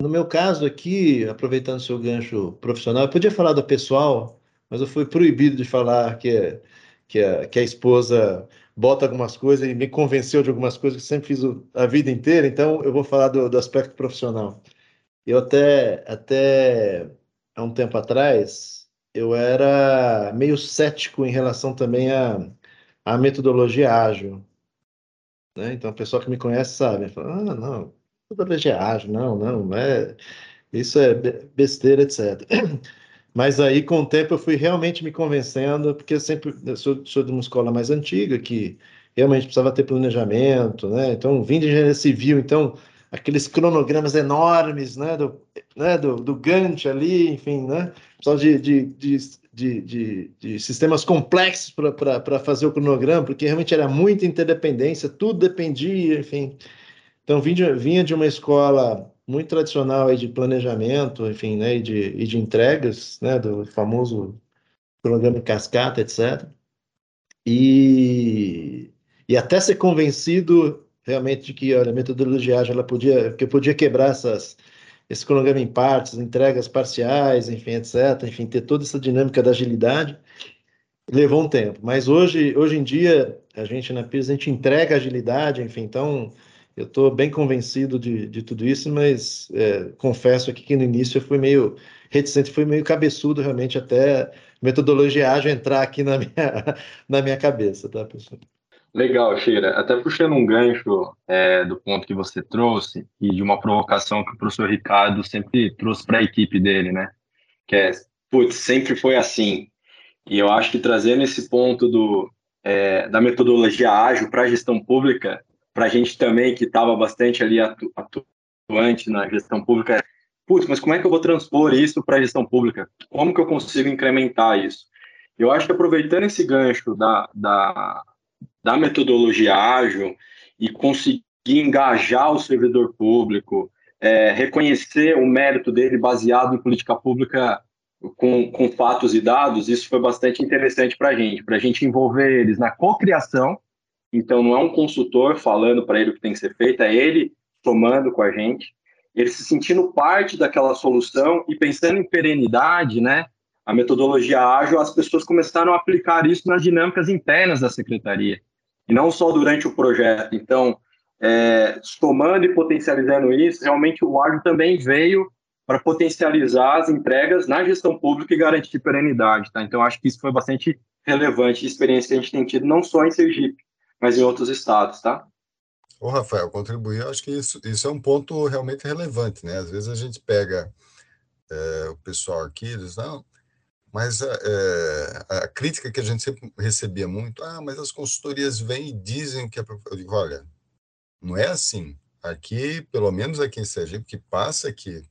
no meu caso aqui, aproveitando seu gancho profissional, eu podia falar do pessoal, mas eu fui proibido de falar que, que, a, que a esposa bota algumas coisas e me convenceu de algumas coisas que sempre fiz a vida inteira, então eu vou falar do, do aspecto profissional. Eu até, até há um tempo atrás, eu era meio cético em relação também à, à metodologia ágil. Né? Então, o pessoal que me conhece sabe, fala, ah, não, metodologia ágil, não, não, é, isso é besteira, etc. Mas aí, com o tempo, eu fui realmente me convencendo, porque eu sempre eu sou, sou de uma escola mais antiga, que realmente precisava ter planejamento, né? Então, vim de engenharia civil, então, aqueles cronogramas enormes, né? Do, né? do, do Gantt ali, enfim, né? Precisava de, de, de, de, de, de sistemas complexos para fazer o cronograma, porque realmente era muita interdependência, tudo dependia, enfim. Então, vinha, vinha de uma escola muito tradicional aí de planejamento, enfim, né, e de, e de entregas, né, do famoso programa cascata, etc. E, e até ser convencido realmente de que olha, a metodologia ágil ela podia, que eu podia quebrar essas, esse cronograma em partes, entregas parciais, enfim, etc. Enfim, ter toda essa dinâmica da agilidade levou um tempo. Mas hoje, hoje em dia, a gente na PIS, a gente entrega agilidade, enfim, então eu estou bem convencido de, de tudo isso, mas é, confesso aqui que no início eu fui meio reticente, fui meio cabeçudo realmente até metodologia ágil entrar aqui na minha, [laughs] na minha cabeça, tá, pessoal? Legal, Sheila. Até puxando um gancho é, do ponto que você trouxe e de uma provocação que o professor Ricardo sempre trouxe para a equipe dele, né? Que é, putz, sempre foi assim. E eu acho que trazendo esse ponto do, é, da metodologia ágil para a gestão pública para a gente também que estava bastante ali atu atuante na gestão pública, putz, mas como é que eu vou transpor isso para a gestão pública? Como que eu consigo incrementar isso? Eu acho que aproveitando esse gancho da, da, da metodologia ágil e conseguir engajar o servidor público, é, reconhecer o mérito dele baseado em política pública com, com fatos e dados, isso foi bastante interessante para a gente, para a gente envolver eles na cocriação então, não é um consultor falando para ele o que tem que ser feito, é ele tomando com a gente, ele se sentindo parte daquela solução e pensando em perenidade, né? A metodologia ágil, as pessoas começaram a aplicar isso nas dinâmicas internas da secretaria, e não só durante o projeto. Então, é, somando e potencializando isso, realmente o ágil também veio para potencializar as entregas na gestão pública e garantir perenidade, tá? Então, acho que isso foi bastante relevante, experiência que a gente tem tido, não só em Sergipe, mas em outros estados, tá? Ô, Rafael, contribuir, acho que isso, isso é um ponto realmente relevante, né? Às vezes a gente pega é, o pessoal aqui e diz, não, mas é, a crítica que a gente sempre recebia muito, ah, mas as consultorias vêm e dizem que é. Eu digo, olha, não é assim. Aqui, pelo menos aqui em Sergipe, que passa aqui,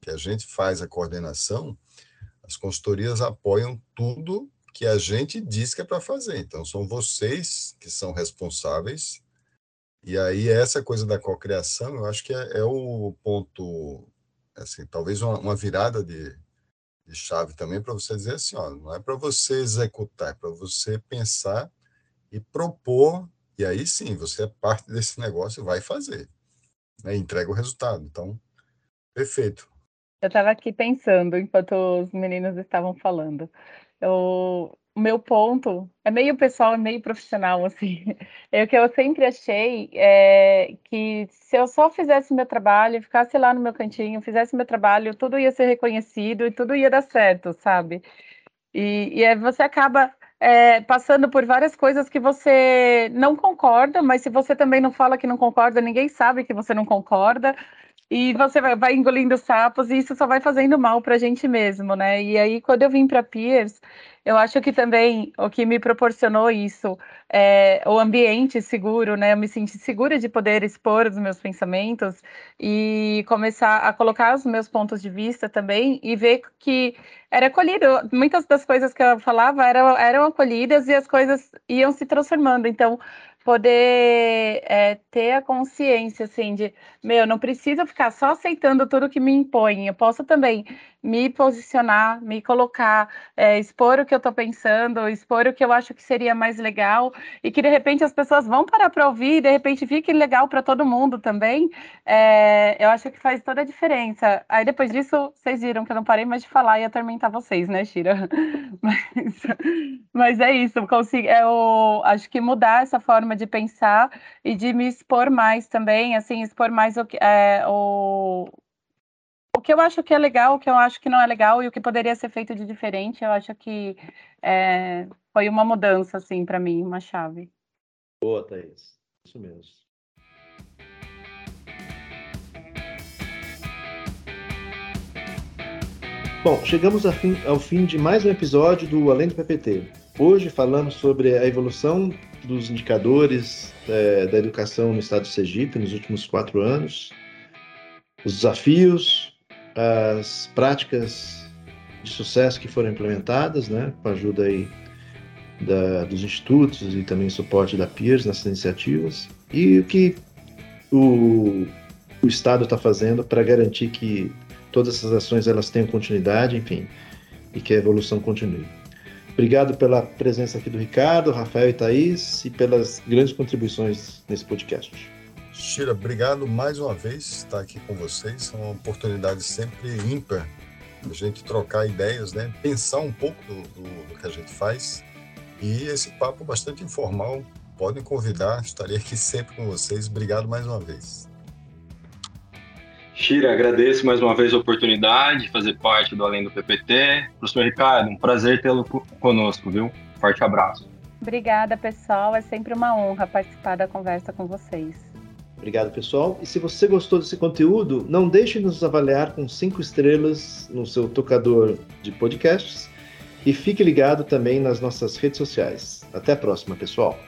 que a gente faz a coordenação, as consultorias apoiam tudo que a gente diz que é para fazer. Então, são vocês que são responsáveis. E aí, essa coisa da cocriação, eu acho que é, é o ponto, assim, talvez uma, uma virada de, de, chave também para você dizer assim: ó, não é para você executar, é para você pensar e propor. E aí sim, você é parte desse negócio e vai fazer. Né? Entrega o resultado. Então, perfeito. Eu estava aqui pensando enquanto os meninos estavam falando. O meu ponto é meio pessoal, é meio profissional, [laughs] assim. É o que eu sempre achei é que se eu só fizesse meu trabalho, ficasse lá no meu cantinho, fizesse meu trabalho, tudo ia ser reconhecido e tudo ia dar certo, sabe? E, e aí você acaba é, passando por várias coisas que você não concorda, mas se você também não fala que não concorda, ninguém sabe que você não concorda. E você vai, vai, engolindo sapos e isso só vai fazendo mal para a gente mesmo, né? E aí, quando eu vim para Piers, eu acho que também o que me proporcionou isso é o ambiente seguro, né? Eu me senti segura de poder expor os meus pensamentos e começar a colocar os meus pontos de vista também e ver que era acolhido. Muitas das coisas que eu falava eram, eram acolhidas e as coisas iam se transformando. Então, poder é, ter a consciência, assim, de, meu, não preciso ficar só aceitando tudo que me impõe, eu posso também me posicionar, me colocar, é, expor o que eu estou pensando, expor o que eu acho que seria mais legal, e que de repente as pessoas vão parar para ouvir, e de repente fique legal para todo mundo também, é, eu acho que faz toda a diferença. Aí depois disso, vocês viram que eu não parei mais de falar e atormentar vocês, né, Shira? [laughs] Mas, mas é isso, consigo, eu acho que mudar essa forma de pensar e de me expor mais também, assim, expor mais o, é, o, o que eu acho que é legal, o que eu acho que não é legal e o que poderia ser feito de diferente, eu acho que é, foi uma mudança, assim, para mim, uma chave. Boa, Thaís. Isso mesmo. Bom, chegamos fim, ao fim de mais um episódio do Além do PPT. Hoje falamos sobre a evolução dos indicadores é, da educação no estado de Sergipe nos últimos quatro anos, os desafios, as práticas de sucesso que foram implementadas, né, com a ajuda aí da, dos institutos e também suporte da Peers nessas iniciativas, e o que o, o Estado está fazendo para garantir que todas essas ações elas tenham continuidade, enfim, e que a evolução continue. Obrigado pela presença aqui do Ricardo, Rafael e Thaís e pelas grandes contribuições nesse podcast. Shira, obrigado mais uma vez estar aqui com vocês. É uma oportunidade sempre ímpar a gente trocar ideias, né? pensar um pouco do, do, do que a gente faz. E esse papo bastante informal, podem convidar, estarei aqui sempre com vocês. Obrigado mais uma vez. Shira, agradeço mais uma vez a oportunidade de fazer parte do Além do PPT. Professor Ricardo, um prazer tê-lo conosco, viu? Forte abraço. Obrigada, pessoal. É sempre uma honra participar da conversa com vocês. Obrigado, pessoal. E se você gostou desse conteúdo, não deixe de nos avaliar com cinco estrelas no seu tocador de podcasts e fique ligado também nas nossas redes sociais. Até a próxima, pessoal.